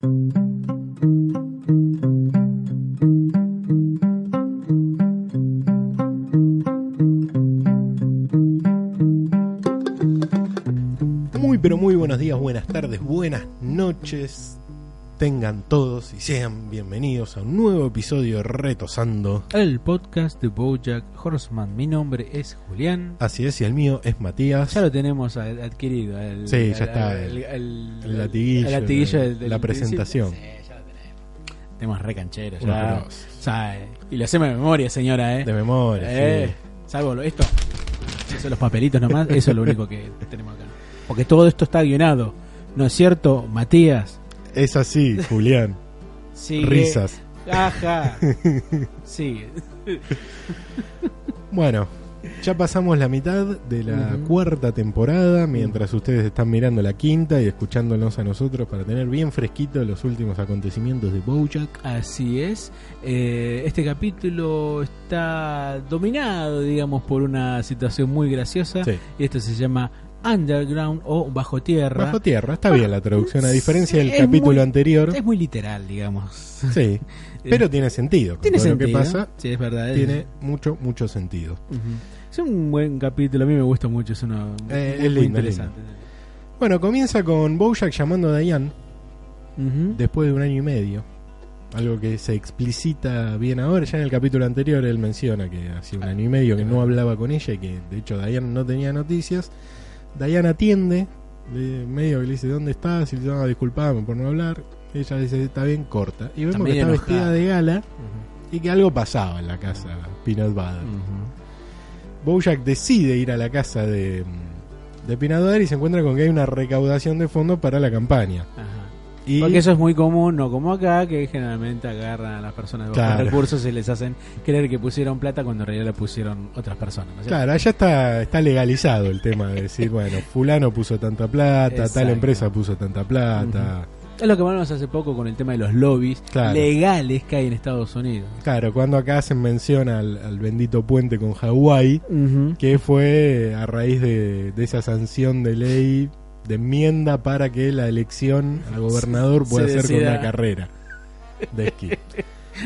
Muy pero muy buenos días, buenas tardes, buenas noches. Tengan todos y sean bienvenidos a un nuevo episodio de Retosando. El podcast de Bojack Horseman. Mi nombre es Julián. Así es, y el mío es Matías. Ya lo tenemos adquirido. el- Sí, ya el- está, El, el- latiguillo el latiguillo de del- del la presentación. Sí, ya lo tenemos. Tenemos re cancheros. Unos ya. grosos. Sabe. Y lo hacemos de memoria, señora, ¿eh? De memoria, Eh, sí. Salvo esto. Eso, los papelitos nomás. Eso es lo único que tenemos acá. Porque todo esto está guionado. ¿No es cierto, Matías? Es así, Julián. Sigue. Risas. Ajá. Sigue. Bueno, ya pasamos la mitad de la cuarta temporada, mientras ustedes están mirando la quinta y escuchándonos a nosotros para tener bien fresquito los últimos acontecimientos de Bojack. Así es. Eh, este capítulo está dominado, digamos, por una situación muy graciosa. Sí. Y esto se llama Underground o Bajo Tierra. Bajo tierra, está bien la traducción, a diferencia del Es capítulo muy- anterior. Es muy literal, digamos. Sí, pero tiene sentido. Tiene sentido. Lo que pasa Sí, es verdad. es- tiene mucho, mucho sentido. Es un buen capítulo, a mí me gusta mucho. Es, uno, Eh, muy, es muy lindo, interesante. Bueno, comienza con Bojack llamando a Diane Ujú. después de un año y medio. Algo que se explicita bien ahora. Ya en el capítulo anterior él menciona que hacía un año y medio que no hablaba con ella y que de hecho Diane no tenía noticias. Diane atiende, le- medio que le dice ¿dónde estás? Y le dice, no, disculpame por no hablar. Ella le dice, está bien, corta. Y vemos que está enojada. vestida de gala y que algo pasaba en la casa Peanut Butter. Ujú. Bojack decide ir a la casa de, de Peanut Butter y se encuentra con que hay una recaudación de fondos para la campaña. Ajá. Y Porque eso es muy común, no como acá, que generalmente agarran a las personas de bajos Claro. recursos y les hacen creer que pusieron plata cuando en realidad la pusieron otras personas. ¿no es cierto? Claro, allá está, está legalizado el tema de decir, bueno, fulano puso tanta plata, tal Exacto. empresa puso tanta plata. Es lo que hablamos hace poco con el tema de los lobbies Claro. legales que hay en Estados Unidos. Claro, cuando acá hacen mención al, al bendito puente con Hawái, que fue a raíz de, de esa sanción de ley de enmienda para que la elección a gobernador pueda ser con una carrera de esquí.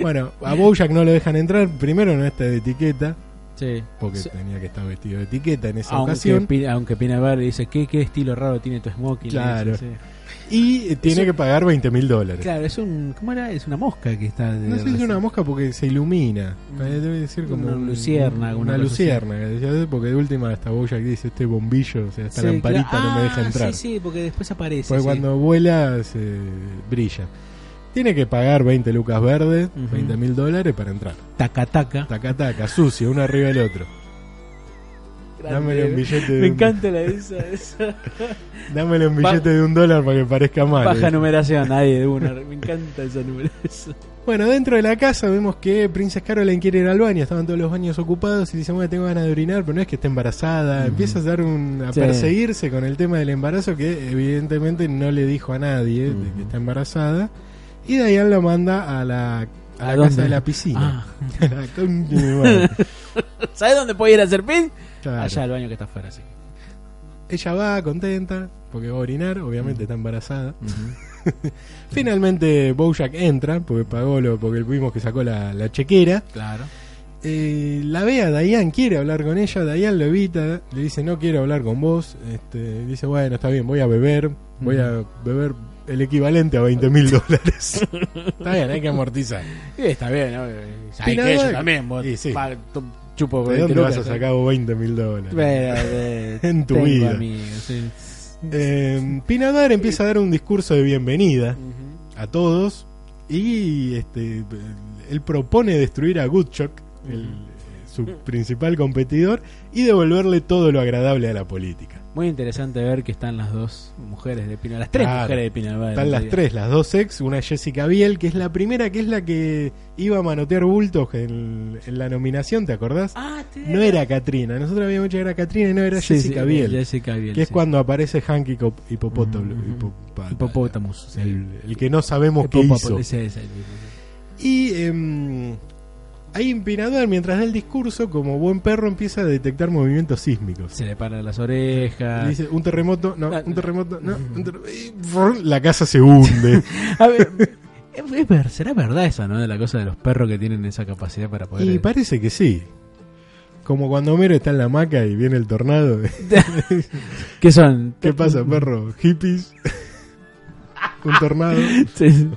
Bueno, a Bojack no lo dejan entrar, primero no está de etiqueta, Sí. porque Sí. tenía que estar vestido de etiqueta en esa Aunque, ocasión. Aunque Pina Bar dice, ¿qué, ¿qué estilo raro tiene tu smoking? Claro. Sí. Y tiene que pagar 20 mil dólares. Claro, es un... ¿Cómo era? Es una mosca que está... No sé si es una mosca porque se ilumina. Mm. Eh, Debe decir como Una un- luciérnaga, Una lucierna. Porque de última hasta Bojack dice este bombillo, o sea, esta Sí, lamparita claro. no me deja Ah, entrar. Sí, sí, porque después aparece. Porque sí. cuando vuela se brilla. Tiene que pagar 20 lucas verdes, Ujú. 20 mil dólares para entrar. Taca, taca. Taca taca, sucio, uno arriba del otro. Dámele un billete de Me un- encanta la esa, esa. Dámele un billete de un dólar para que parezca mal. Baja Eh. numeración, nadie de una. Me encanta esa numeración. Bueno, dentro de la casa vemos que Princess Caroline quiere ir al baño, estaban todos los baños ocupados y dice, bueno, tengo ganas de orinar, pero no es que esté embarazada. Ujú. Empieza a, dar un, a Sí. perseguirse con el tema del embarazo que evidentemente no le dijo a nadie de Ujú. que está embarazada. Y Diane lo manda a la, a ¿A la dónde? casa de la piscina. Ah. ¿Sabes dónde puede ir a hacer pin? Claro. Allá al baño que está afuera, sí. Ella va contenta porque va a orinar, obviamente está embarazada. Finalmente Bojack entra porque pagó lo, porque vimos que sacó la, la chequera. Claro. Eh, la ve a Diane, quiere hablar con ella, Diane lo evita, le dice no quiero hablar con vos, este, dice bueno está bien, voy a beber, voy a beber el equivalente a 20 mil dólares. está bien, hay que amortizar. Está bien, ¿no? Hay que Bar- también, vos. Sí, sí. Chupo ¿De 20 dónde vas a ¿eh? sacar 20 mil dólares? Eh, En tu vida. amigos, sí. Eh, Pinadar empieza a dar un discurso de bienvenida Ujú. a todos y este él propone destruir a Goodchuck, el- su principal competidor, y devolverle todo lo agradable a la política. Muy interesante ver que están las dos mujeres de Pina, las tres Claro. mujeres de Pina. Están las tres, las dos ex, una Jessica Biel, que es la primera, que es la que iba a manotear bultos en, en la nominación, ¿te acordás? Ah, te- No era Katrina, nosotros habíamos dicho que era Katrina y no era Sí, Jessica sí, Biel. Jessica Biel, que es sí. cuando aparece Hank Hipop- Hipopótamo-. Hipopótamus. sí. El, el que no sabemos qué hizo. ese es el mismo, sí. Y em, ahí Empinador, mientras da el discurso, como buen perro, empieza a detectar movimientos sísmicos. Se le paran las Y orejas. dice, un terremoto, no, Ah. un terremoto, no, un terremoto, y brr, la casa se hunde. A ver, es- es ver- ¿será verdad eso, no? De la cosa de los perros que tienen esa capacidad para poder. y parece que sí. Como cuando Homero está en la hamaca y viene el tornado. ¿Qué son? ¿Qué pasa, perro? ¿Hippies? ¿Un tornado? Sí.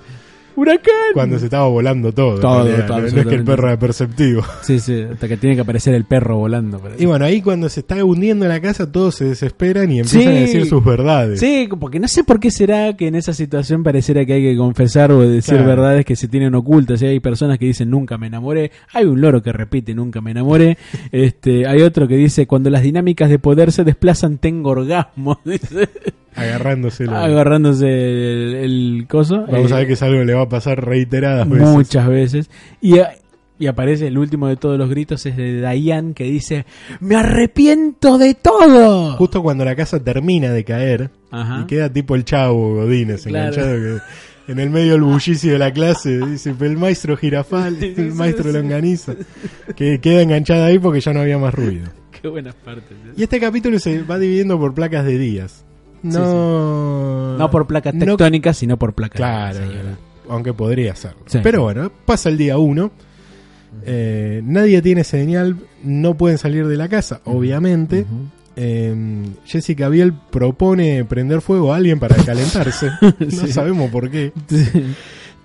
¡Huracán! Cuando se estaba volando todo. Todo, realidad, todo, no, no es que el perro era perceptivo. Sí, sí, hasta que tiene que aparecer el perro volando. Y bueno, ahí cuando se está hundiendo la casa, todos se desesperan y empiezan Sí. a decir sus verdades. Sí, porque no sé por qué será que en esa situación pareciera que hay que confesar o decir Claro. verdades que se tienen ocultas. Y hay personas que dicen nunca me enamoré. Hay un loro que repite nunca me enamoré. este, hay otro que dice cuando las dinámicas de poder se desplazan tengo orgasmo. Dice, Agarrándoselo. agarrándose el, el coso. Vamos Eh, a ver que es algo que le va a pasar reiteradas veces. Muchas veces. Y, a- y aparece el último de todos los gritos, es de Diane que dice, me arrepiento de todo. Justo cuando la casa termina de caer Ajá. y queda tipo el chavo Godínez Claro. enganchado que en el medio del bullicio de la clase dice "Pero el maestro Girafal, el maestro. Longaniza, que queda enganchada ahí porque ya no había más ruido. Qué buenas partes. ¿eh? Y este capítulo se va dividiendo por placas de días. No, No por placas no- tectónicas, sino por placas. Claro, señora. aunque podría. Sí. Pero bueno, pasa el día uno. eh, nadie tiene señal, no pueden salir de la casa, obviamente. Eh, Jessica Biel propone prender fuego a alguien para calentarse. No Sí. sabemos por qué.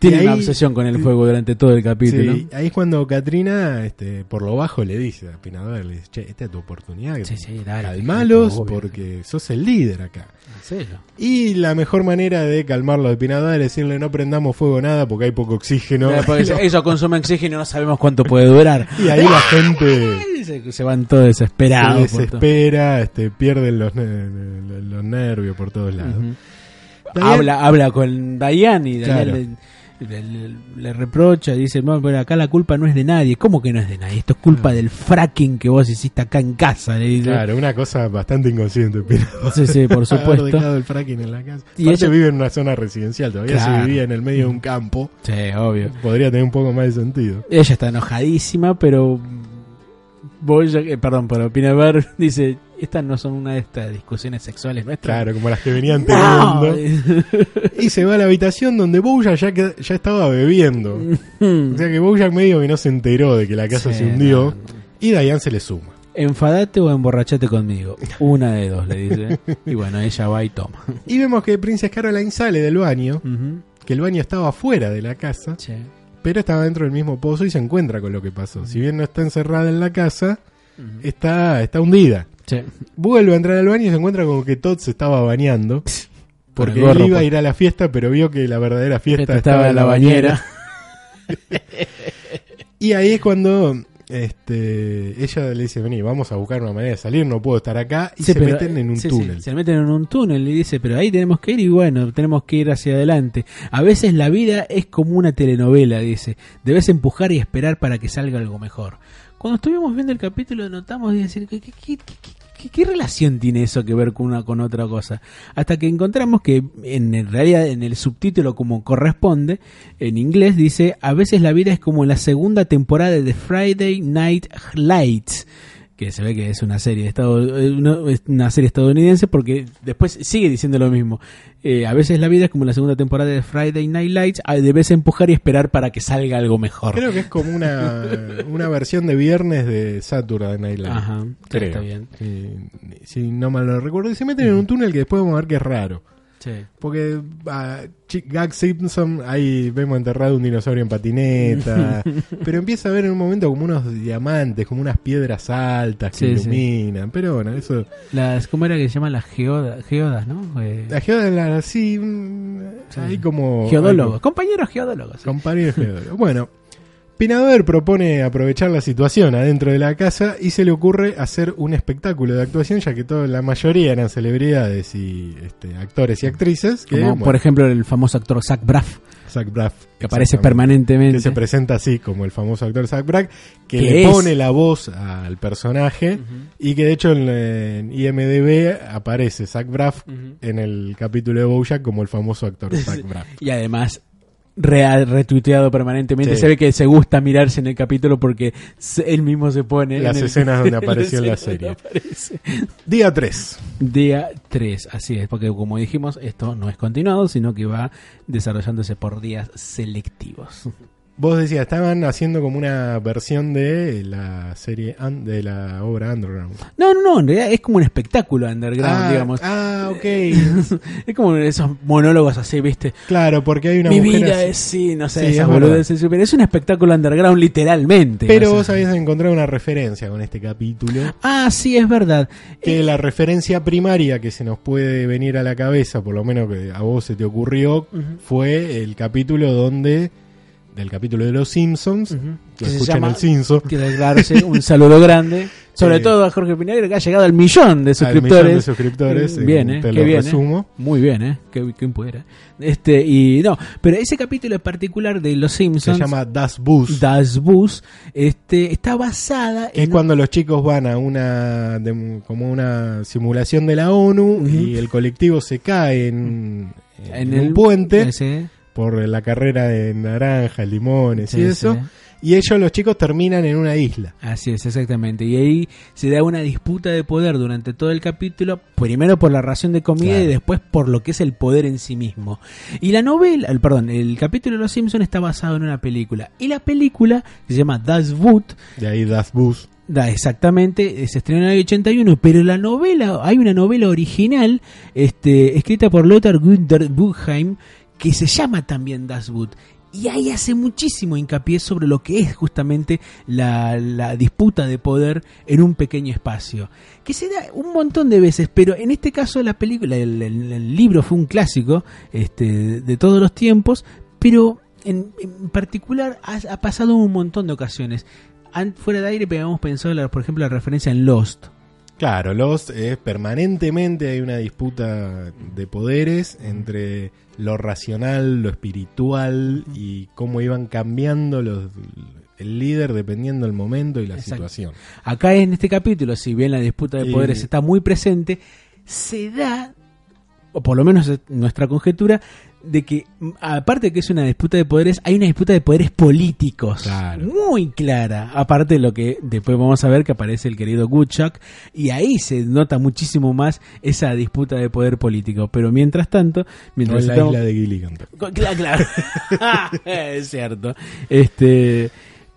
Tiene una obsesión con el fuego durante todo el capítulo. Sí, ahí es cuando Katrina, este, por lo bajo, le dice a Pinador, le dice, che, esta es tu oportunidad. Sí, sí, dale, Calmalos obvio. porque sos el líder acá. Y la mejor manera de calmarlo de Pinador es decirle no prendamos fuego nada porque hay poco oxígeno. Eso- eso consume oxígeno y no sabemos cuánto puede durar. Y ahí la gente Se, se van todos desesperados. se desespera, este, pierden los, ne- los nervios por todos lados. Habla, habla con Diane y Diane Claro. le, le- reprocha, dice, "No, pero acá la culpa no es de nadie. ¿Cómo que no es de nadie? Esto es culpa del fracking que vos hiciste acá en casa. Le dice. Claro, una cosa bastante inconsciente, Pinador. Sí, sí, por supuesto. dejado el fracking en la casa. Y ella- vive en una zona residencial, todavía Claro. si vivía en el medio de un campo, Sí, obvio. podría tener un poco más de sentido. Ella está enojadísima, pero Bojack, eh, perdón, pero Pinever dice, estas no son una de estas discusiones sexuales nuestras. Claro, como las que venían No. teniendo. Y se va a la habitación donde Bojack ya, que- ya estaba bebiendo. O sea que Bojack medio que no se enteró de que la casa Sí, se hundió. no, no. Y Diane se le suma. Enfadate o emborrachate conmigo. Una de dos, le dice. Y bueno, ella va y toma. Y vemos que Princess Caroline sale del baño, que el baño estaba fuera de la casa, Sí. Pero estaba dentro del mismo pozo y se encuentra con lo que pasó. Si bien no está encerrada en la casa, está, está hundida. Sí. Vuelve a entrar al baño y se encuentra con que Todd se estaba bañando. Porque gorro, él iba a pues. ir a la fiesta, pero vio que la verdadera fiesta Esta estaba, en la bañera. bañera. Y ahí es cuando este, ella le dice, vení, vamos a buscar una manera de salir, no puedo estar acá. Y Sí, se meten en un sí, sí, túnel. se meten en un túnel y dice, pero ahí tenemos que ir y bueno, tenemos que ir hacia adelante. A veces la vida es como una telenovela, dice. Debes empujar y esperar para que salga algo mejor. Cuando estuvimos viendo el capítulo notamos y decir, ¿qué, qué, qué- qué- relación tiene eso que ver con una con otra cosa? Hasta que encontramos que en realidad en el subtítulo como corresponde, en inglés dice, a veces la vida es como la segunda temporada de Friday Night Lights que se ve que es una serie Estado- eh, una serie estadounidense porque después sigue diciendo lo mismo. Eh, a veces la vida es como la segunda temporada de Friday Night Lights, debes empujar y esperar para que salga algo mejor. Creo que es como una, una versión de viernes de Saturday Night Live. Ajá, Creo. está bien. Si, si no mal lo recuerdo. Y se meten en un túnel que después vamos a ver que es raro. Sí. Porque a Gag Simpson ahí vemos enterrado un dinosaurio en patineta. pero empieza a ver en un momento como unos diamantes, como unas piedras altas que Sí, sí. iluminan. Pero bueno, eso. Las, ¿Cómo era que se llaman las geodas, geodas no? Eh, La geóloga, así. mm, Sí. Como. geodólogos, compañeros geodólogos. Compañeros geólogos. Bueno, Pinader propone aprovechar la situación adentro de la casa y se le ocurre hacer un espectáculo de actuación, ya que toda la mayoría eran celebridades y este, actores y actrices. Que, Como, bueno, por ejemplo, el famoso actor Zach Braff, Zach Braff, que aparece permanentemente. Que se presenta así como el famoso actor Zach Braff, que le es- pone la voz al personaje y que de hecho en, en IMDB aparece Zach Braff en el capítulo de Bojack como el famoso actor Zach Braff. Y además real, retuiteado permanentemente. Sí. Se ve que se gusta mirarse en el capítulo porque él mismo se pone Las en el- escenas donde apareció en la serie. Día 3. Día 3, así es, porque como dijimos, esto no es continuado, sino que va desarrollándose por días selectivos. Vos decías, estaban haciendo como una versión de la serie, de la obra Underground. No, no, no, en realidad es como un espectáculo underground, ah, digamos. ah, ok. es como esos monólogos así, ¿viste? claro, porque hay una Mi mujer vida así. es, sí, no sé, Sí, esas es boludeces, pero es un espectáculo underground literalmente. Pero vos habías encontrado una referencia con este capítulo. Ah, sí, es verdad. Que la referencia primaria que se nos puede venir a la cabeza, por lo menos que a vos se te ocurrió, fue el capítulo donde, del capítulo de los Simpsons, que Que se escuchen llama- el Simpson, declararse un saludo grande, sobre todo a Jorge Pinagre que ha llegado al millón de al suscriptores. millón de suscriptores, Eh, bien, eh, eh, te lo bien, eh. resumo. Muy bien, ¿eh? Qué, qué pudiera. Este, y no, pero ese capítulo en particular de Los Se Simpsons, llama Das Bus. Das Bus, este, está basada que es en cuando los chicos van a una de- como una simulación de la ONU y el colectivo se cae en, en en un puente ese- por la carrera de naranja, limones sí, y eso sí. y ellos los chicos terminan en una isla. Así es, exactamente. Y ahí se da una disputa de poder durante todo el capítulo, primero por la ración de comida Claro. y después por lo que es el poder en sí mismo. Y la novela, el, perdón, el capítulo de Los Simpsons está basado en una película. Y la película que se llama Das Boot, De ahí Das Bus. da exactamente, se estrenó en el 81, pero la novela, hay una novela original, este, escrita por Lothar Günther Buchheim, que se llama también Das Boot. Y ahí hace muchísimo hincapié sobre lo que es justamente la, la disputa de poder en un pequeño espacio. Que se da un montón de veces, pero en este caso la película, el, libro fue un clásico este, de, todos los tiempos, pero en, en particular ha, ha pasado un montón de ocasiones. Fuera de aire habíamos pensado, por ejemplo, la referencia en Lost. Claro, Lost es permanentemente hay una disputa de poderes entre lo racional, lo espiritual y cómo iban cambiando los el líder dependiendo del momento y la Exacto. situación. Acá en este capítulo, si bien la disputa de Y- poderes está muy presente, se da, o por lo menos es nuestra conjetura, de que aparte de que es una disputa de poderes, hay una disputa de poderes políticos. Claro. Muy clara. Aparte de lo que después vamos a ver que aparece el querido Woodchuck, y ahí se nota muchísimo más esa disputa de poder político. Pero mientras tanto, No mientras en la isla de Gilligan. Claro, claro. es cierto. Este,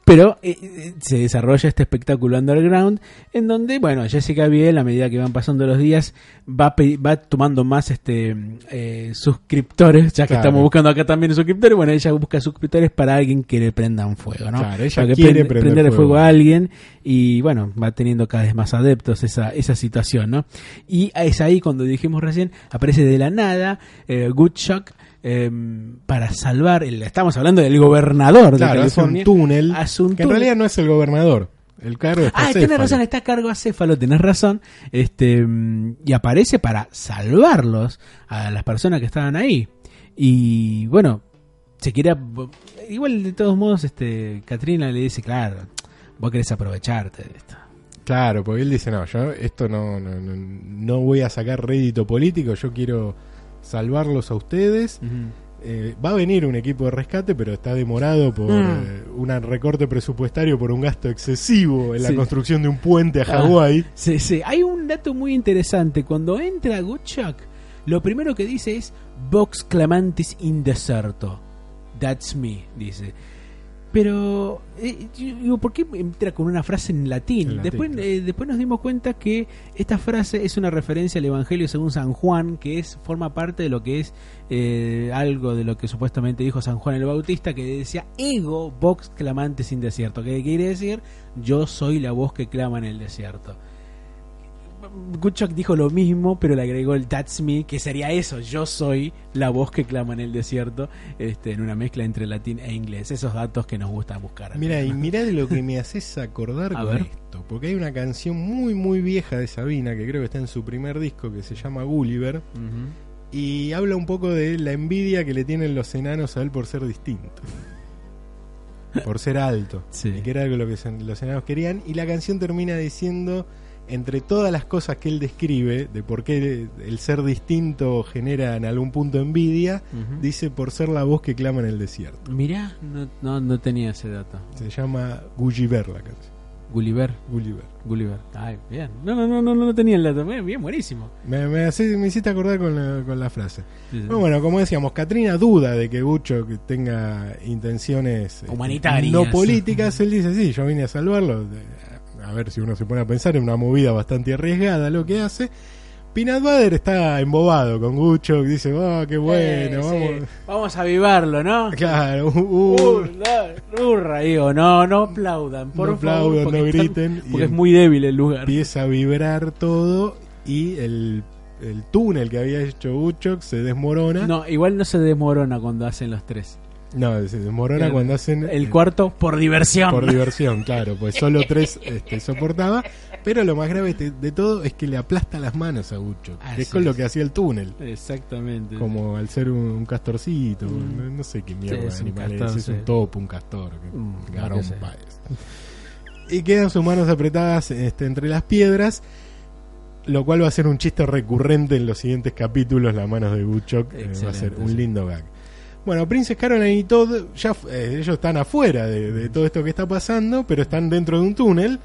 pero eh, eh, se desarrolla este espectáculo underground en donde, bueno, Jessica Biel, a medida que van pasando los días, va, va tomando más este eh, suscriptores, ya que Claro. estamos buscando acá también suscriptores, bueno, ella busca suscriptores para alguien que le prendan fuego, ¿no? Claro, ella Para que quiere prende- prender fuego. fuego a alguien y bueno, va teniendo cada vez más adeptos esa, esa situación, ¿no? Y es ahí cuando dijimos recién, aparece de la nada eh, Goodchuck eh, para salvar, el, estamos hablando del gobernador Claro, de hace un California. túnel Hace un que en túnel. realidad no es el gobernador. El cargo Ah, tenés razón, está a cargo a Céfalo, tenés razón. Este, mm, y aparece para salvarlos a las personas que estaban ahí. Y bueno, se quiere. Igual de todos modos, este, Katrina le dice, claro, vos querés aprovecharte de esto. Claro, porque él dice, no, yo esto no, no, no, no voy a sacar rédito político, yo quiero salvarlos a ustedes. Eh, va a venir un equipo de rescate, pero está demorado por Mm. eh, un recorte presupuestario por un gasto excesivo en la construcción de un puente a Ah. Hawái. Sí, sí. Hay un dato muy interesante. Cuando entra Goodchuck, lo primero que dice es Vox clamantis in deserto. That's me, dice. Pero, eh, yo digo, ¿por qué entra con una frase en latín? En latín, después, claro. eh, después nos dimos cuenta que esta frase es una referencia al Evangelio según San Juan, que es forma parte de lo que es eh, algo de lo que supuestamente dijo San Juan el Bautista, que decía ego vox clamantes in desierto, que quiere decir yo soy la voz que clama en el desierto Guchok dijo lo mismo, pero le agregó el That's me, que sería eso, yo soy la voz que clama en el desierto, este, en una mezcla entre latín e inglés. Esos datos que nos gusta buscar. Mira, y mirá de lo que me haces acordar con ver. esto. Porque hay una canción muy, muy vieja de Sabina, que creo que está en su primer disco, que se llama Gulliver. Y habla un poco de la envidia que le tienen los enanos a él por ser distinto. por ser alto. Sí. Y que era algo lo que los enanos querían. Y la canción termina diciendo, entre todas las cosas que él describe, de por qué el ser distinto genera en algún punto envidia, dice por ser la voz que clama en el desierto. Mirá, no, no, no tenía ese dato. Se llama Gulliver la canción. Gulliver, Gulliver. Gulliver. Ay, bien. No, no, no, no, no tenía el dato. Bien, buenísimo. Me, me, me hiciste acordar con la, con la frase. Sí, sí. Bueno, bueno, como decíamos, Katrina duda de que Gucho tenga intenciones eh, Humanitarias. no políticas. Él dice, sí, yo vine a salvarlo. A ver si uno se pone a pensar en una movida bastante arriesgada lo que hace. Peanut Butter está embobado con Gucho, dice, oh, qué bueno, Eh, vamos. sí. Vamos a avivarlo, ¿no? Claro, uh, uh, hurra, digo, no, no aplaudan, por No favor, aplaudan, porque no están- griten, y porque es muy débil el lugar. empieza a vibrar todo y el, el túnel que había hecho Gucho se desmorona. No, igual no se desmorona cuando hacen los tres. No, se desmorona El- cuando hacen El cuarto por diversión. por diversión, claro, pues solo tres este, soportaba. Pero lo más grave de, de todo es que le aplasta las manos a Gucho, que es con lo que hacía el túnel. Exactamente. Como al ser un, un castorcito, Mm. no, no sé qué mierda Sí, de es un animal es, es un topo, un castor, que- Mm, lo que. Y quedan sus manos apretadas este, entre las piedras, lo cual va a ser un chiste recurrente en los siguientes capítulos, las manos de Guchok, eh, va a ser un lindo gag. Bueno, Princess Caroline y Todd, ya, eh, ellos están afuera de, de todo esto que está pasando, pero están dentro de un túnel.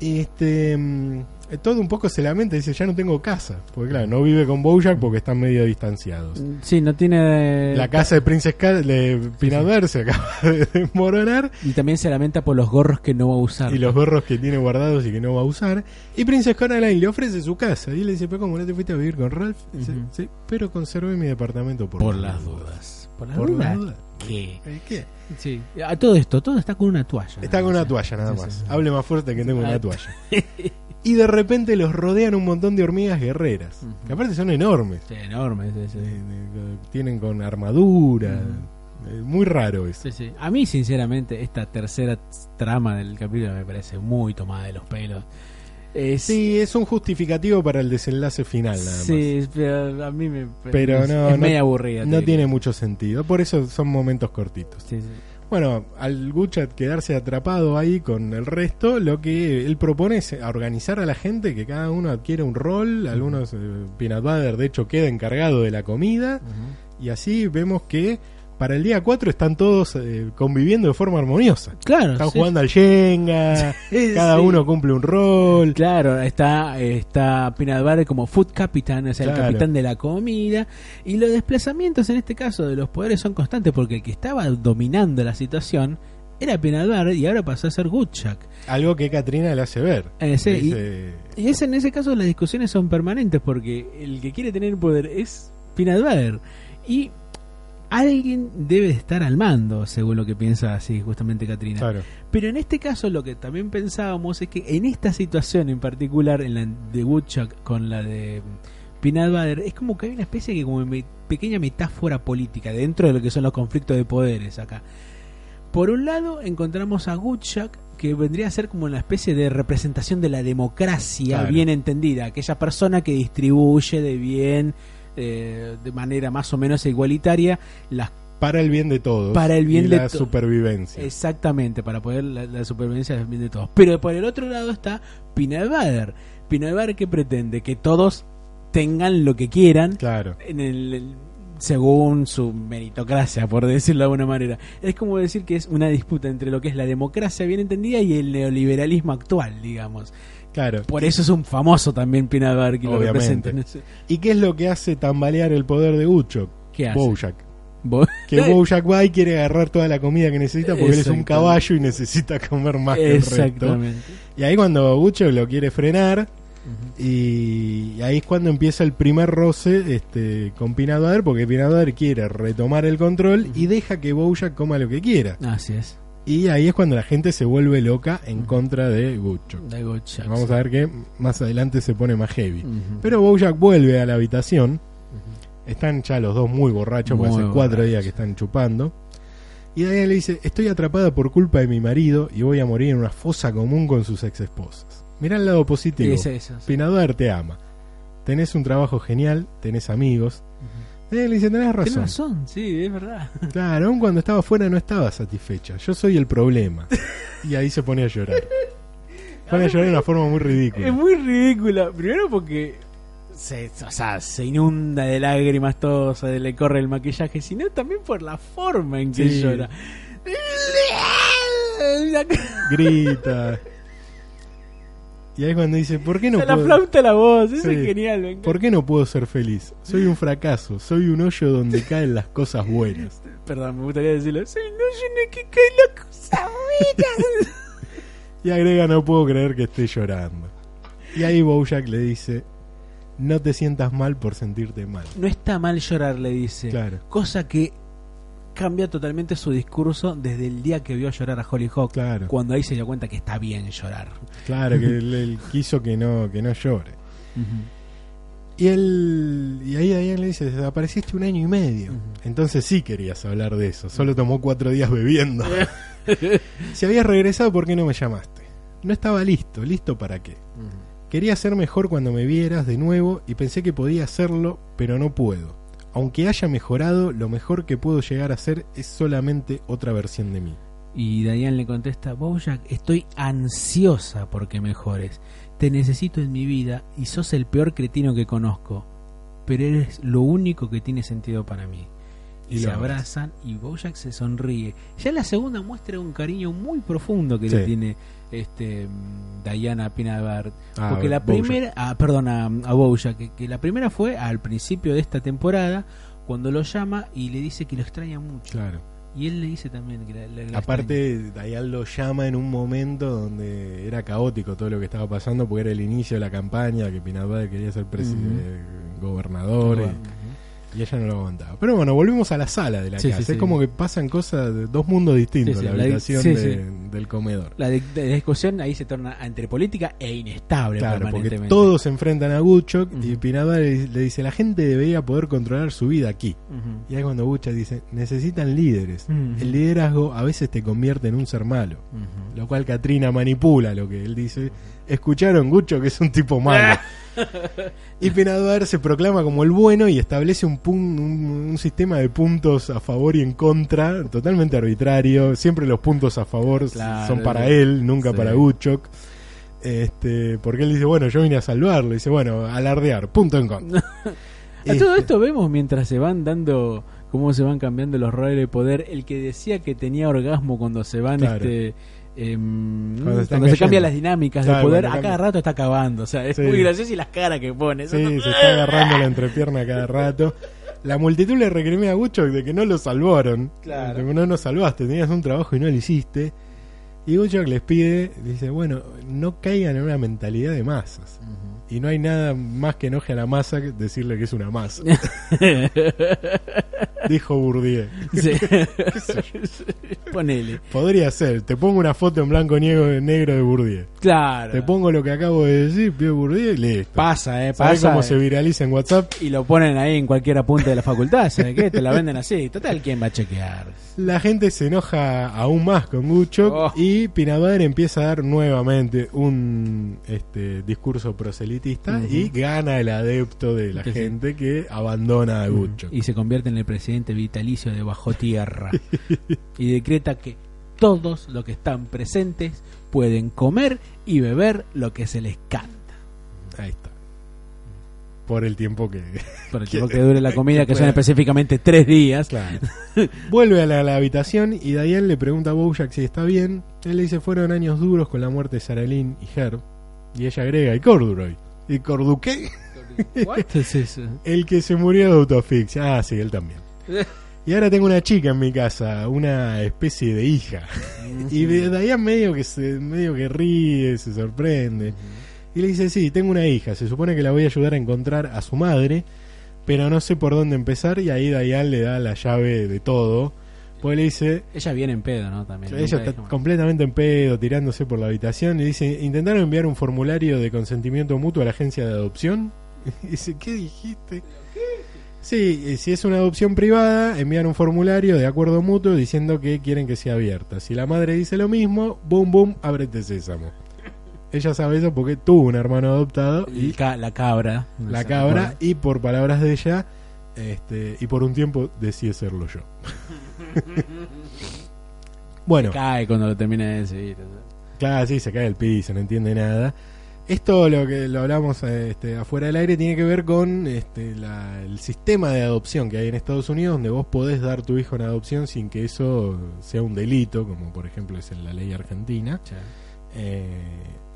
Este, mm, Todd un poco se lamenta y dice, ya no tengo casa. Porque claro, no vive con Bojack porque están medio distanciados. Sí, no tiene. La casa de Princess Car de Butter se acaba de desmoronar Y también se lamenta por los gorros que no va a usar. y los gorros que tiene guardados y que no va a usar. Y Princess Caroline le ofrece su casa y él le dice, pero ¿cómo no te fuiste a vivir con Ralph? Dice, sí, pero conservé mi departamento por, por las dudas. ¿Por las Por dudas. ¿Qué? ¿Eh, ¿Qué? Sí. A todo esto, todo está con una toalla. Está con una ¿eh? toalla nada más. sí, sí. Hable más fuerte que tengo Ah. una toalla. y de repente los rodean un montón de hormigas guerreras. Ujú. Que aparte son enormes. Sí, enorme, sí, sí. Eh, tienen con armadura. Eh, muy raro eso. A mí, sinceramente, esta tercera trama del capítulo me parece muy tomada de los pelos. Es- Sí, es un justificativo para el desenlace final nada más. sí, pero a mí me Pero es, no, es no- aburrida. No tiene mucho sentido. Por eso son momentos cortitos. Sí, sí. Bueno, al Guchat quedarse atrapado ahí con el resto, lo que él propone es organizar a la gente, que cada uno adquiera un rol. Algunos, eh, Peanut Butter, de hecho, queda encargado de la comida. Y así vemos que para el día 4 están todos eh, conviviendo de forma armoniosa. Claro, Están sí. jugando al Jenga, Sí, cada sí. uno cumple un rol. Claro, está, está Peanut Butter como food captain, o sea, Claro. el capitán de la comida. Y los desplazamientos en este caso de los poderes son constantes porque el que estaba dominando la situación era Butter y ahora pasó a ser Goodchuck. Algo que Katrina le hace ver. Eh, y- es en ese caso las discusiones son permanentes porque el que quiere tener poder es Butter. Y alguien debe de estar al mando, según lo que piensa así justamente Katrina. claro. Pero en este caso lo que también pensábamos es que en esta situación en particular, en la de Woodchuck con la de Peanut Butter, es como que hay una especie de como me- pequeña metáfora política dentro de lo que son los conflictos de poderes acá. Por un lado encontramos a Woodchuck que vendría a ser como una especie de representación de la democracia Claro. bien entendida, aquella persona que distribuye de bien, eh, de manera más o menos igualitaria, las Para el bien de todos. Para el bien y de la supervivencia. Exactamente, para poder la, la supervivencia del bien de todos. Pero por el otro lado está. Peanut Butter que pretende que todos tengan lo que quieran Claro. en el, el- según su meritocracia, por decirlo de alguna manera. Es como decir que es una disputa entre lo que es la democracia bien entendida y el neoliberalismo actual, digamos. Claro. Por eso es un famoso también Peanut Butter que lo Obviamente. representa. ¿Y qué es lo que hace tambalear el poder de Gucho? ¿Qué hace? Bojack. Bo- Que Bojack va y quiere agarrar toda la comida que necesita porque él es un caballo y necesita comer más que el resto. Exactamente. Y ahí cuando Gucho lo quiere frenar y ahí es cuando empieza el primer roce este, con Pinador porque Pinador quiere retomar el control y deja que Bojack coma lo que quiera. Así es. Y ahí es cuando la gente se vuelve loca en contra de Woodchuck. De Good Jackson. Vamos a ver que más adelante se pone más heavy. Pero Bojack vuelve a la habitación. Están ya los dos muy borrachos, porque Muy hace cuatro días que están chupando. Y Diane le dice, estoy atrapada por culpa de mi marido y voy a morir en una fosa común con sus ex esposas. Mirá el lado positivo. Es eso, sí. Pinaduar te ama. Tenés un trabajo genial, tenés amigos. Le dice, tenés razón. Tienes razón, sí, es verdad. Claro, aún cuando estaba afuera no estaba satisfecha. Yo soy el problema. Y ahí se pone a llorar. Pone a llorar de una forma muy ridícula. Es muy ridícula. Primero porque se, o sea, se inunda de lágrimas todo, o sea, le corre el maquillaje, sino también por la forma en que Sí. llora. Grita. Y ahí es cuando dice, ¿por qué no Se la puedo, flauta la voz, eso Sí. es genial. me. ¿por qué no puedo ser feliz? Soy un fracaso, soy un hoyo donde caen las cosas buenas. Perdón, me gustaría decirlo. Soy no, yo no que cae la cosa buena. Y agrega, no puedo creer que esté llorando. Y ahí Bojack le dice, no te sientas mal por sentirte mal. no está mal llorar, le dice. Claro. Cosa que cambia totalmente su discurso desde el día que vio llorar a Hollyhock. Claro. Cuando ahí se dio cuenta que está bien llorar. Claro, que él, él quiso que no, que no llore. Y él y ahí Diane le dice, desapareciste un año y medio. Entonces sí querías hablar de eso. Solo tomó cuatro días bebiendo. si habías regresado, ¿por qué no me llamaste? No estaba listo. ¿Listo para qué? Quería ser mejor cuando me vieras de nuevo y pensé que podía hacerlo, pero no puedo. Aunque haya mejorado, lo mejor que puedo llegar a ser es solamente otra versión de mí. Y Diane le contesta, Bojack, estoy ansiosa porque mejores. Te necesito en mi vida y sos el peor cretino que conozco. Pero eres lo único que tiene sentido para mí. Y, se lo abrazan y Bojack se sonríe. Ya la segunda muestra un cariño muy profundo que Sí. le tiene este mm, Diana Pinabart. Ah, Porque la Bojack. primera, ah, perdón, a, a Bojack, que, que la primera fue al principio de esta temporada, cuando lo llama y le dice que lo extraña mucho. Claro. Y él le dice también que la, la-. Aparte, Diane lo llama en un momento donde era caótico todo lo que estaba pasando, porque era el inicio de la campaña, que Pinabad quería ser presidente, gobernador, y-. y, ella no lo aguantaba. Pero bueno, volvimos a la sala de la Sí, casa. sí, sí. es como que pasan cosas de dos mundos distintos, la habitación de- del comedor. La, de- de- la discusión ahí se torna entre política e inestable Claro, porque permanentemente. todos se enfrentan a Woodchuck y Ujú. Pinabad le, le dice, la gente debería poder controlar su vida aquí. Y ahí cuando Woodchuck dice, necesitan líderes. El liderazgo a veces te convierte en un ser malo. Lo cual Katrina manipula lo que él dice. Escucharon Gucho que es un tipo malo. y Penaduar se proclama como el bueno y establece un, pun- un, un sistema de puntos a favor y en contra, totalmente arbitrario. Siempre los puntos a favor Claro, son para él, nunca Sí. para Guchok. Este, porque él dice, bueno, yo vine a salvarlo. Dice, bueno, alardear, punto en contra. A todo Este, esto vemos mientras se van dando, cómo se van cambiando los roles de poder. El que decía que tenía orgasmo cuando se van, Claro. este, em, Cuando se cambian las dinámicas Claro, de poder, a cada rato está acabando. O sea, es Sí. muy gracioso y las caras que pone. Sí, se está agarrando la entrepierna cada rato. La multitud le recrimina a Gucho de que no lo salvaron. Claro. No nos salvaste, tenías un trabajo y no lo hiciste. Y Gucho les pide, dice, bueno, no caigan en una mentalidad de masas. Y no hay nada más que enoje a la masa que decirle que es una masa. Dijo Bourdieu. Sí. Ponele. Podría ser, te pongo una foto en blanco y negro, de Bourdieu. Claro. Te pongo lo que acabo de decir, Pierre Bourdieu y listo. Pasa, eh, ¿Sabés pasa. cómo se viraliza en WhatsApp? Y lo ponen ahí en cualquier apunte de la facultad, ¿sabes qué? Te la venden así. Total, ¿quién va a chequear? La gente se enoja aún más con Gucho Oh. y Pinaduar empieza a dar nuevamente un este, discurso proselitista Y gana el adepto de la gente que abandona a Gucho. Y se convierte en el presidente vitalicio de Bajo Tierra. y decreta que todos los que están presentes pueden comer y beber lo que se les canta. Ahí está. Por el tiempo que... Por el tiempo que dure la comida, que son pueda. específicamente tres días. Claro. Vuelve a la, la habitación y Diane le pregunta a Bojack si está bien. Él le dice fueron años duros con la muerte de Sarah Lynn y Herb. Y ella agrega, y Corduroy. ¿Y Corduqué? ¿What es eso? El que se murió de autoasfixia. Ah, sí, él también. Y ahora tengo una chica en mi casa, una especie de hija. Y de Diane medio que se, medio que ríe, se sorprende. Y le dice, sí, tengo una hija. Se supone que la voy a ayudar a encontrar a su madre, pero no sé por dónde empezar. Y ahí Diane le da la llave de todo Pues le dice, Ella viene en pedo, ¿no? También. ella está completamente en pedo, tirándose por la habitación y dice, intentaron enviar un formulario de consentimiento mutuo a la agencia de adopción. Y dice, ¿qué dijiste? Sí, eh, si es una adopción privada, envían un formulario de acuerdo mutuo diciendo que quieren que sea abierta. Si la madre dice lo mismo, boom, boom, ábrete sésamo. Ella sabe eso porque tuvo un hermano adoptado Y ca- la cabra. no la cabra, y por palabras de ella, este, y por un tiempo decide serlo yo. bueno, Cae cuando lo termina de decir. Claro, sí, se cae el piso, no entiende nada. Esto lo que lo hablamos este, afuera del aire tiene que ver con este, la- el sistema de adopción que hay en Estados Unidos, donde vos podés dar tu hijo en adopción sin que eso sea un delito, como por ejemplo es en la ley argentina. Eh,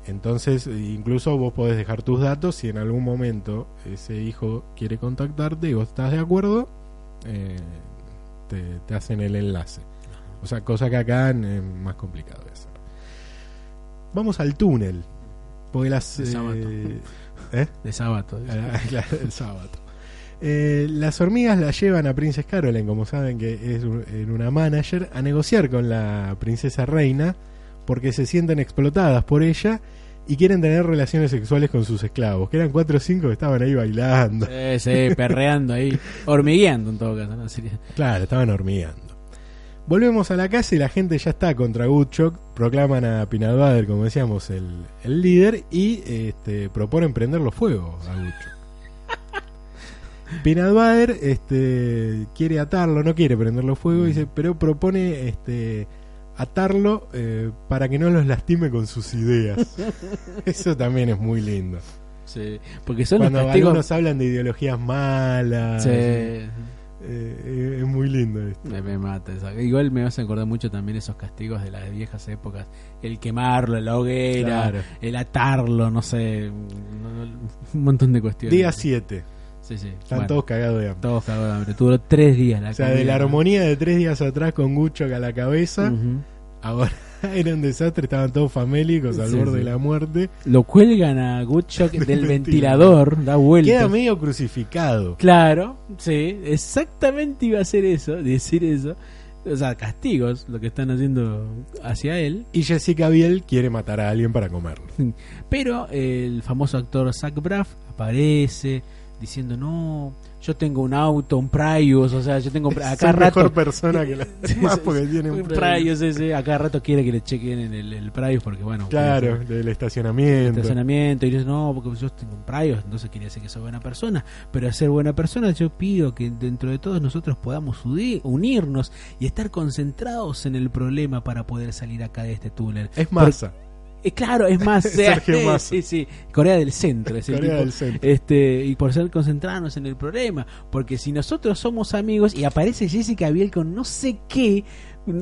entonces, incluso vos podés dejar tus datos si en algún momento ese hijo quiere contactarte y vos estás de acuerdo, eh, te, te hacen el enlace. O sea, cosa que acá es más complicado de hacer. Vamos al túnel. Porque las. El sábado. eh, ¿eh? De sábado. Ah, claro, el sábado. Eh, las hormigas la llevan a Princess Caroline, como saben que es un- en una manager, a negociar con la princesa reina porque se sienten explotadas por ella y quieren tener relaciones sexuales con sus esclavos, que eran cuatro o cinco que estaban ahí bailando. Sí, sí, perreando ahí. Hormigueando en todo caso. ¿no? Sería- Claro, estaban hormigando. Volvemos a la casa y la gente ya está contra Woodchuck. Proclaman a Butter, como decíamos, el, el líder y este, proponen prenderlo fuego a Woodchuck. Butter este, quiere atarlo, no quiere prenderlo fuego, dice, pero propone este, atarlo eh, para que no los lastime con sus ideas. Eso también es muy lindo. Sí, porque son Cuando los castigos. algunos hablan de ideologías malas, Sí, eh, eh, es muy lindo esto. me, me mata eso. Igual me vas a acordar mucho también esos castigos de las viejas épocas. El quemarlo, la hoguera, Claro. el atarlo, no sé. un montón de cuestiones. Día 7. Sí, sí. Están bueno, todos cagados de hambre. todos cagados de hambre. Duró tres días la O sea, de la armonía de tres días atrás con Gucho a la cabeza, ahora era un desastre, estaban todos famélicos al Sí, borde sí. de la muerte. Lo cuelgan a Gutchock del Del ventilador, da vuelta. Queda medio crucificado. Claro, sí, exactamente iba a ser eso, decir eso. O sea, castigos, lo que están haciendo hacia él. Y Jessica Biel quiere matar a alguien para comerlo. Pero el famoso actor Zach Braff aparece diciendo, no, yo tengo un auto, un Prius, o sea, yo tengo acá mejor rato... persona que la demás porque tiene un Prius. Ese, acá rato quiere que le chequen en el, el Prius porque bueno, Claro, del hacer estacionamiento. estacionamiento y dice no porque yo tengo un Prius entonces quería decir que soy buena persona pero a ser buena persona yo pido que dentro de todos nosotros podamos unirnos y estar concentrados en el problema para poder salir acá de este túnel Es masa. Eh, claro, es más, Sergio Massa. sí, sí, Corea del Centro, es el Corea tipo. del Centro. Este, y por ser concentrarnos en el problema, porque si nosotros somos amigos y aparece Jessica Biel con no sé qué,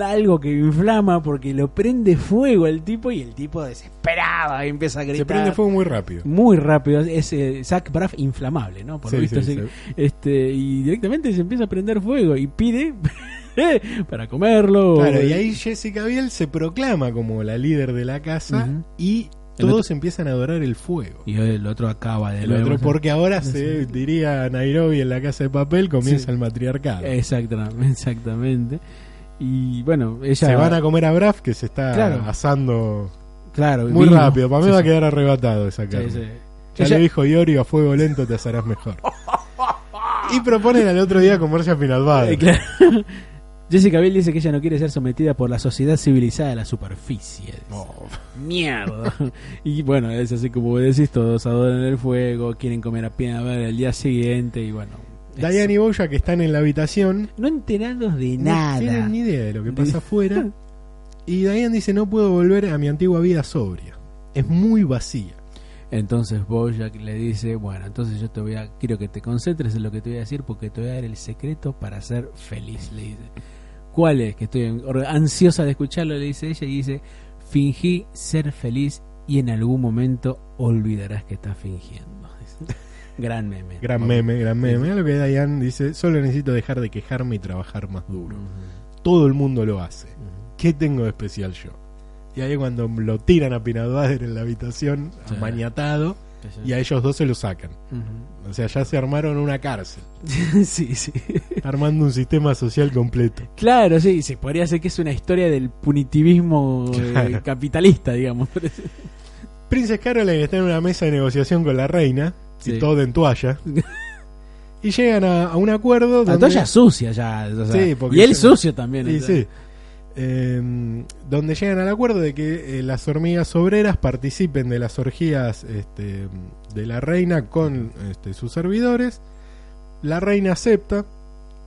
algo que inflama porque lo prende fuego el tipo y el tipo desesperado y empieza a gritar. Se prende fuego muy rápido. Muy rápido, es eh, Zach Braff inflamable, ¿no? Por lo Sí, visto, sí, así- sí. este y directamente se empieza a prender fuego y pide para comerlo. Claro, y ahí Jessica Biel se proclama como la líder de la casa y todos otro- empiezan a adorar el fuego. y el otro acaba de El nuevo. otro, porque ahora se diría Nairobi en la casa de papel, comienza Sí. el matriarcado. Exactamente, exactamente. Y bueno, ella. Se van a comer a Braf que se está Claro. asando Claro, muy vino. rápido. Para mí Sí, va a quedar arrebatado esa carne. Ya Ella- lo dijo Iorio, a fuego lento te asarás mejor. y proponen al otro día comerse a Butter. Eh, claro. Jessica Biel dice que ella no quiere ser sometida por la sociedad civilizada de la superficie. Oh, Mierda. y bueno, es así como vos decís, todos adoran el fuego, quieren comer a butter el día siguiente y bueno. Diane y Boya que están en la habitación No enterados de no nada. tienen ni idea de lo que pasa afuera. Y Diane dice, no puedo volver a mi antigua vida sobria. Es muy vacía. Entonces Bojack le dice, bueno, entonces yo te voy a, quiero que te concentres en lo que te voy a decir porque te voy a dar el secreto para ser feliz, le dice. ¿Cuál es? Que estoy ansiosa de escucharlo, le dice ella y dice, fingí ser feliz y en algún momento olvidarás que estás fingiendo. Gran meme. Gran meme, gran meme. A lo que Diane dice, solo necesito dejar de quejarme y trabajar más duro. Todo el mundo lo hace. ¿Qué tengo de especial yo? Y ahí cuando lo tiran a Butter en la habitación, Sí. maniatado, y a ellos dos se los sacan. O sea, ya se armaron una cárcel, sí, sí. armando un sistema social completo. Claro, sí, sí, podría ser que es una historia del punitivismo eh, capitalista, digamos. Princess Caroline está en una mesa de negociación con la reina, y todo en toalla, y llegan a, a un acuerdo La donde... toalla sucia ya. o sea, Sí, porque y él sucio también. Sí, sí. Eh, donde llegan al acuerdo de que eh, las hormigas obreras participen de las orgías este, de la reina con este, sus servidores. La reina acepta.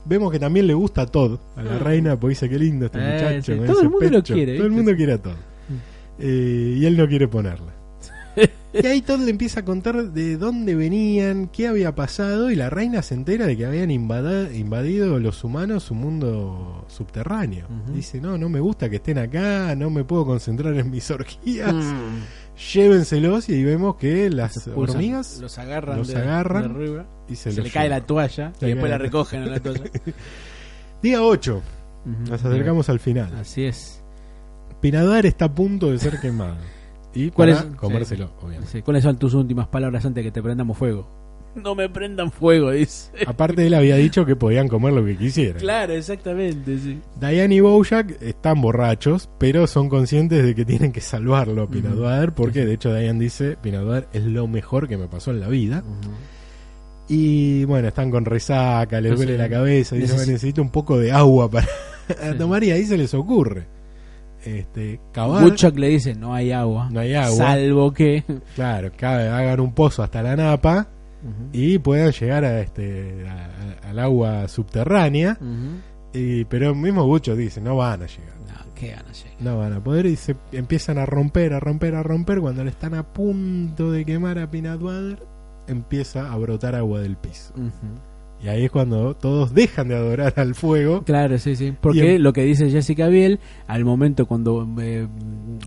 Vemos que también le gusta a Todd, a la Ah. reina, porque dice que lindo este Eh, muchacho. sí, todo el mundo lo pecho". quiere, Todo el mundo quiere a Todd. Eh, y él no quiere ponerla. y ahí Todd le empieza a contar de dónde venían, qué había pasado, y la reina se entera de que habían invadido los humanos su mundo subterráneo. Dice, no, no me gusta que estén acá, no me puedo concentrar en mis orgías, Mm. llévenselos y ahí vemos que las hormigas los agarran, los de, agarran de arriba, y se, le cae la toalla Se y después la recogen a la toalla. Día 8, Ujú. nos acercamos al final. Así es. Pinadar está a punto de ser quemado. Y ¿Cuál para es? comérselo, Sí. obviamente. Sí, ¿Cuáles son tus últimas palabras antes de que te prendamos fuego? No me prendan fuego, dice. Aparte él había dicho que podían comer lo que quisieran. Claro, exactamente, sí. Diane y Bojack están borrachos, pero son conscientes de que tienen que salvarlo a Pinadwater, porque de hecho Diane dice, Pinadwater es lo mejor que me pasó en la vida. Y bueno, están con resaca, les duele la cabeza, dicen, necesito- "Bueno, necesito un poco de agua para Sí. tomar y ahí se les ocurre. Este, cavar, le dice, no hay agua. no hay agua, Salvo que... claro, ca- hagan un pozo hasta la napa y puedan llegar a este a- a- al agua subterránea, y, pero mismo Bucho dice, no van a llegar. No, qué ganas llegar. No van a poder y se empiezan a romper, a romper, a romper. Cuando le están a punto de quemar a Butter, empieza a brotar agua del piso. Y ahí es cuando todos dejan de adorar al fuego. Claro, sí, sí. Porque en- lo que dice Jessica Biel, al momento cuando eh,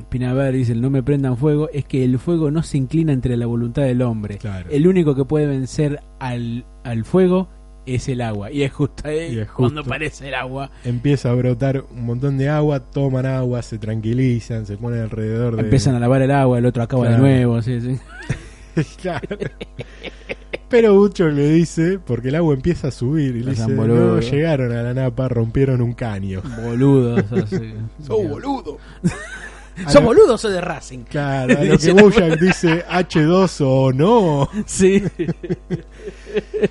Pinaver dice no me prendan fuego, es que el fuego no se inclina entre la voluntad del hombre. Claro. El único que puede vencer al, al fuego es el agua. Y es justo ahí Y es justo. cuando aparece el agua. Empieza a brotar un montón de agua, toman agua, se tranquilizan, se ponen alrededor de. Empiezan a lavar el agua, el otro acaba Claro. de nuevo. Sí, sí. Claro. Pero Bucho le dice, porque el agua empieza a subir, y le No dice: No, boludos". llegaron a la napa, rompieron un caño. Boludos. así. ¡Sos boludo! A ¿Sos lo- boludo o sos de Racing? Claro, a lo que Bojack dice H2 o no. Sí.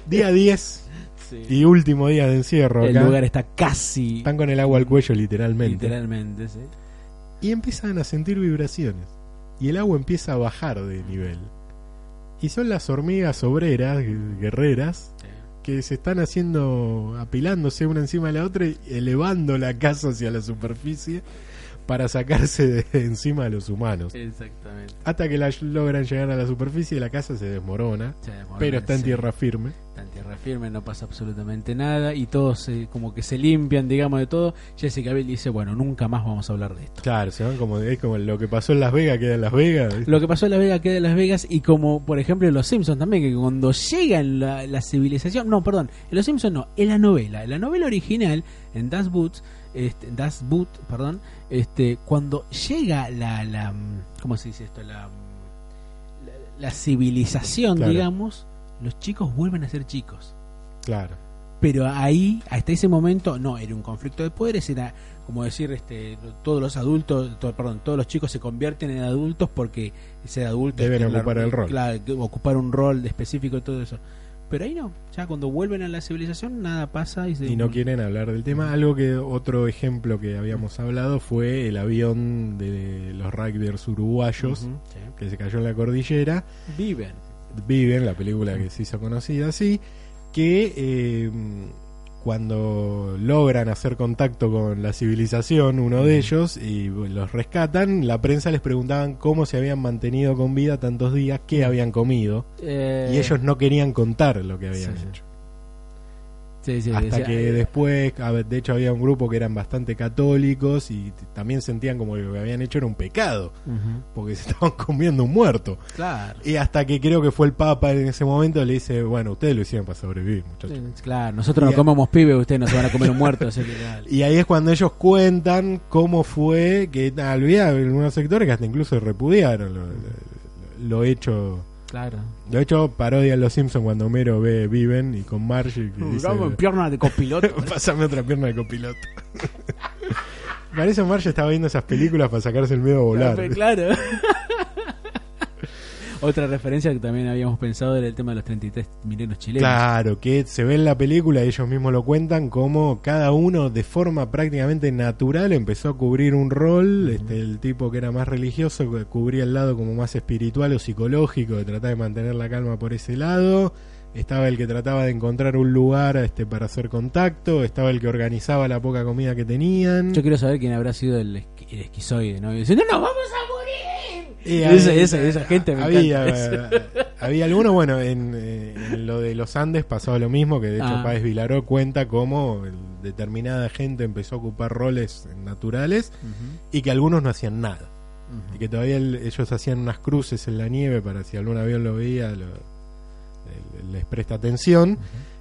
Día 10 Sí. y último día de encierro El acá. lugar está casi. Están con el agua al cuello literalmente. Literalmente, sí. Y empiezan a sentir vibraciones. Y el agua empieza a bajar de nivel. Y son las hormigas obreras, gu- guerreras, que se están haciendo, apilándose una encima de la otra y elevando la casa hacia la superficie para sacarse de encima a los humanos. Exactamente. Hasta que la logran llegar a la superficie y la casa se desmorona, Se pero está en sí. tierra firme. Está en tierra firme, no pasa absolutamente nada y todos se- como que se limpian, digamos, de todo. Jessica Biel dice, bueno, nunca más vamos a hablar de esto. Claro, se van como, es como lo que pasó en Las Vegas queda en Las Vegas. ¿viste? Lo que pasó en Las Vegas queda en Las Vegas y como por ejemplo en Los Simpsons también, que cuando llega en la, la civilización, no, perdón, en Los Simpsons no, en la novela, en la novela original, en Das Boot, este, Das Boot, perdón, este, cuando llega la, la, mm, ¿cómo se dice esto? La, mm, la, la civilización, Claro. digamos, los chicos vuelven a ser chicos. Claro. Pero ahí, hasta ese momento, no, era un conflicto de poderes, era como decir, este, todos los adultos, to- perdón, todos los chicos se convierten en adultos porque ser adulto Deben ocupar el rol. que ocupar un rol específico y todo eso. Pero ahí no, ya cuando vuelven a la civilización nada pasa y, se- Y no quieren hablar del tema. Algo que otro ejemplo que habíamos hablado fue el avión de los rugbyers uruguayos sí. que se cayó en la cordillera. Viven. Viven, la película que se hizo conocida así, que eh, cuando logran hacer contacto con la civilización, uno de ellos, y los rescatan, la prensa les preguntaban cómo se habían mantenido con vida tantos días, qué habían comido, Eh, y ellos no querían contar lo que habían sí, hecho. Sí, sí, Hasta que después, de hecho había un grupo que eran bastante católicos y también sentían como que lo que habían hecho era un pecado, porque se estaban comiendo un muerto. Claro. Y hasta que creo que fue el Papa en ese momento le dice, bueno, ustedes lo hicieron para sobrevivir, muchachos. Claro, nosotros no comemos pibe, ustedes no se van a comer un muerto. así que, dale. Y ahí es cuando ellos cuentan cómo fue que, en algunos sectores que hasta incluso repudiaron lo, lo hecho Claro. De hecho, parodian los Simpsons cuando Homero ve Viven y con Marge que dice, Dame pierna de copiloto. Pásame otra pierna de copiloto. Parece que Marge estaba viendo esas películas para sacarse el miedo a volar. claro. Otra referencia que también habíamos pensado era el tema de los 33 milenos chilenos. Claro, que se ve en la película, ellos mismos lo cuentan, como cada uno de forma prácticamente natural empezó a cubrir un rol. Este, el tipo que era más religioso que cubría el lado como más espiritual o psicológico, de tratar de mantener la calma por ese lado. Estaba el que trataba de encontrar un lugar este, para hacer contacto. Estaba el que organizaba la poca comida que tenían. Yo quiero saber quién habrá sido el, esqui- el esquizoide, ¿no? Y dice, no, nos vamos a morir. Y esa, había- esa, esa gente me había, encanta. había alguno, bueno, en, eh, en lo de los Andes pasaba lo mismo, que de hecho Ah. Páez Vilaró cuenta cómo determinada gente empezó a ocupar roles naturales y que algunos no hacían nada. Y que todavía el- ellos hacían unas cruces en la nieve para si algún avión lo veía, lo- le- les presta atención.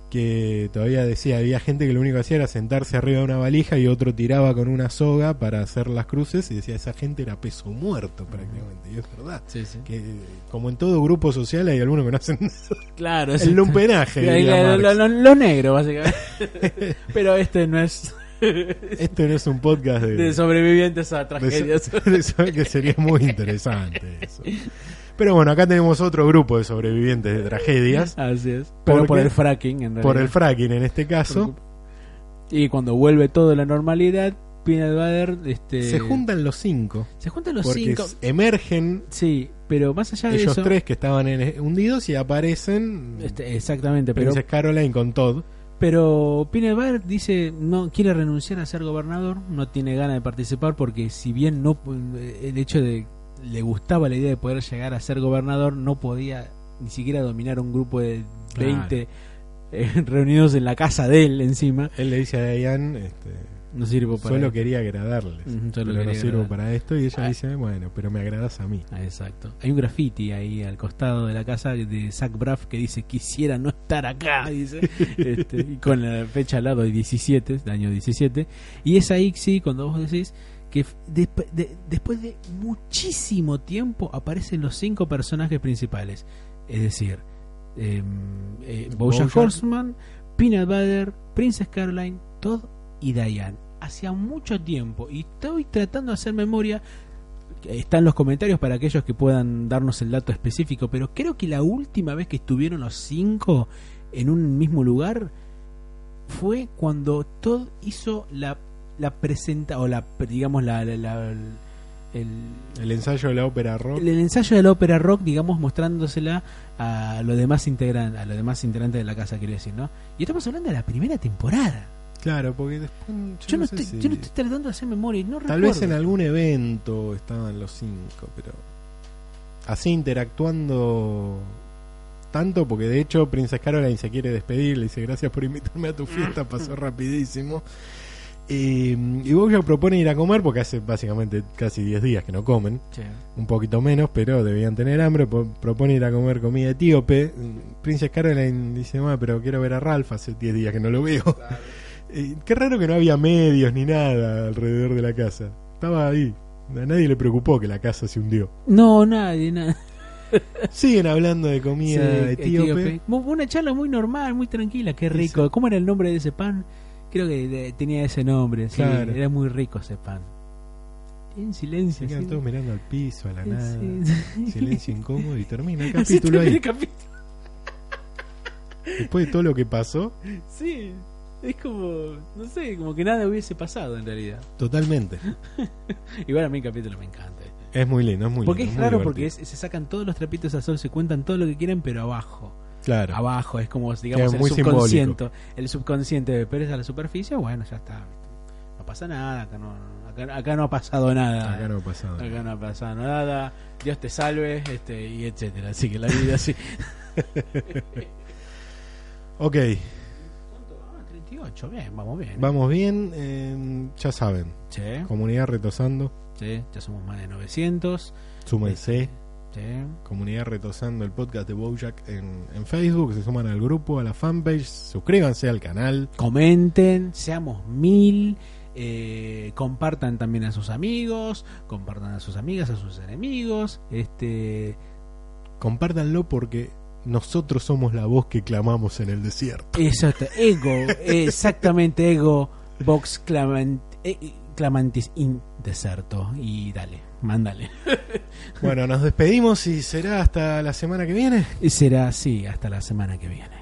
Que todavía decía, había gente que lo único que hacía era sentarse arriba de una valija y otro tiraba con una soga para hacer las cruces y decía, esa gente era peso muerto prácticamente. Y es verdad Sí, sí. que como en todo grupo social hay algunos que no hacen Claro, el lumpenaje. Marx. lo, lo- básicamente. Pero este no es Este no es un podcast de, de sobrevivientes a de- tragedias. de eso, que sería muy interesante eso. Pero bueno, acá tenemos otro grupo de sobrevivientes de tragedias Así es. Pero ¿Por el fracking, en realidad. por el fracking en este caso. Y cuando vuelve todo a la normalidad, Peanut Butter este, Se juntan los cinco se juntan los porque cinco. emergen Sí, pero más allá de ellos eso. tres que estaban en- hundidos y aparecen este, exactamente, pero, Princess Caroline con Todd. pero Peanut Butter dice no quiere renunciar a ser gobernador, no tiene ganas de participar porque si bien no el hecho de le gustaba la idea de poder llegar a ser gobernador, no podía ni siquiera dominar un grupo de Claro. 20 eh, reunidos en la casa de él encima. Él le dice a Diane, este, No sirvo para solo él. quería agradarles, solo pero no quería sirvo agradar. para esto y ella Ah. dice, bueno, pero me agradas a mí. Ah, exacto. Hay un graffiti ahí al costado de la casa de Zach Braff que dice quisiera no estar acá, dice, Este, y con la fecha al lado de 17, de año 17. Y es ahí sí, cuando vos decís que de- después de muchísimo tiempo aparecen los cinco personajes principales. Es decir, em, eh, Bojack. Horseman, Peanut Butter, Princess Caroline, Todd y Diane. Hacía mucho tiempo y estoy tratando de hacer memoria están los comentarios para aquellos que puedan darnos el dato específico, pero creo que la última vez que estuvieron los cinco en un mismo lugar fue cuando Todd hizo la, la presenta o la digamos la, la- la- el, El ensayo de la ópera rock. el, el ensayo de la ópera rock, digamos, mostrándosela a los demás integrantes, a los demás integrantes de la casa, quiero decir, ¿no? Y estamos hablando de la primera temporada. Claro, porque después. Yo, Yo, no, estoy, si- yo no estoy tratando de hacer memoria, no Tal recuerdo. vez en algún evento estaban los cinco, pero. Así interactuando tanto, porque de hecho Princess Caroline se quiere despedir, le dice gracias por invitarme a tu fiesta, pasó rapidísimo. Y, y Bojack propone ir a comer, porque hace básicamente casi 10 días que no comen, Sí. un poquito menos, pero debían tener hambre, po- propone ir a comer comida etíope. Princess Caroline dice, "Ma, pero quiero ver a Ralph, hace 10 días que no lo veo. Qué raro que no había medios ni nada alrededor de la casa. Estaba ahí. A nadie le preocupó que la casa se hundió. No, nadie, nada. Siguen hablando de comida Sí, etíope. Una charla muy normal, muy tranquila, qué rico. ¿Cómo era el nombre de ese pan? Creo que de- tenía ese nombre, sí, Claro. era muy rico ese pan. En Se silencio. quedan sí. todos mirando al piso, a la nada. Silencio incómodo y termina el capítulo ahí. el capítulo. Después de todo lo que pasó, Sí, es como, no sé, como que nada hubiese pasado en realidad. totalmente. Igual a mí el capítulo me encanta. Es muy lindo, es muy Porque lindo. es muy raro, divertido. porque es- se sacan todos los trapitos a sol, se cuentan todo lo que quieren, pero abajo. Claro. Abajo, es como, digamos, el subconsciente. El subconsciente, es a la superficie, bueno, ya está. No pasa nada, acá no, acá, acá no ha pasado nada. Acá no ha pasado. Acá no ha pasado nada. Dios te salve, este, y etcétera. Así que la vida así. Ok, Ah, 38, bien, vamos bien. vamos bien. eh, ya saben, Sí, comunidad retosando. sí, ya somos más de 900. Súmense. Sí. Comunidad retosando el podcast de Bojack en, en Facebook. Se suman al grupo, a la fanpage. Suscríbanse al canal. Comenten, seamos mil. eh, compartan también a sus amigos, compartan a sus amigas, a sus enemigos. Este, compártanlo porque nosotros somos la voz que clamamos en el desierto. Exacto, ego, exactamente, ego, box clamant, eh, clamantis in deserto. Y dale, mándale. Bueno, nos despedimos y será hasta la semana que viene. Y será así hasta la semana que viene.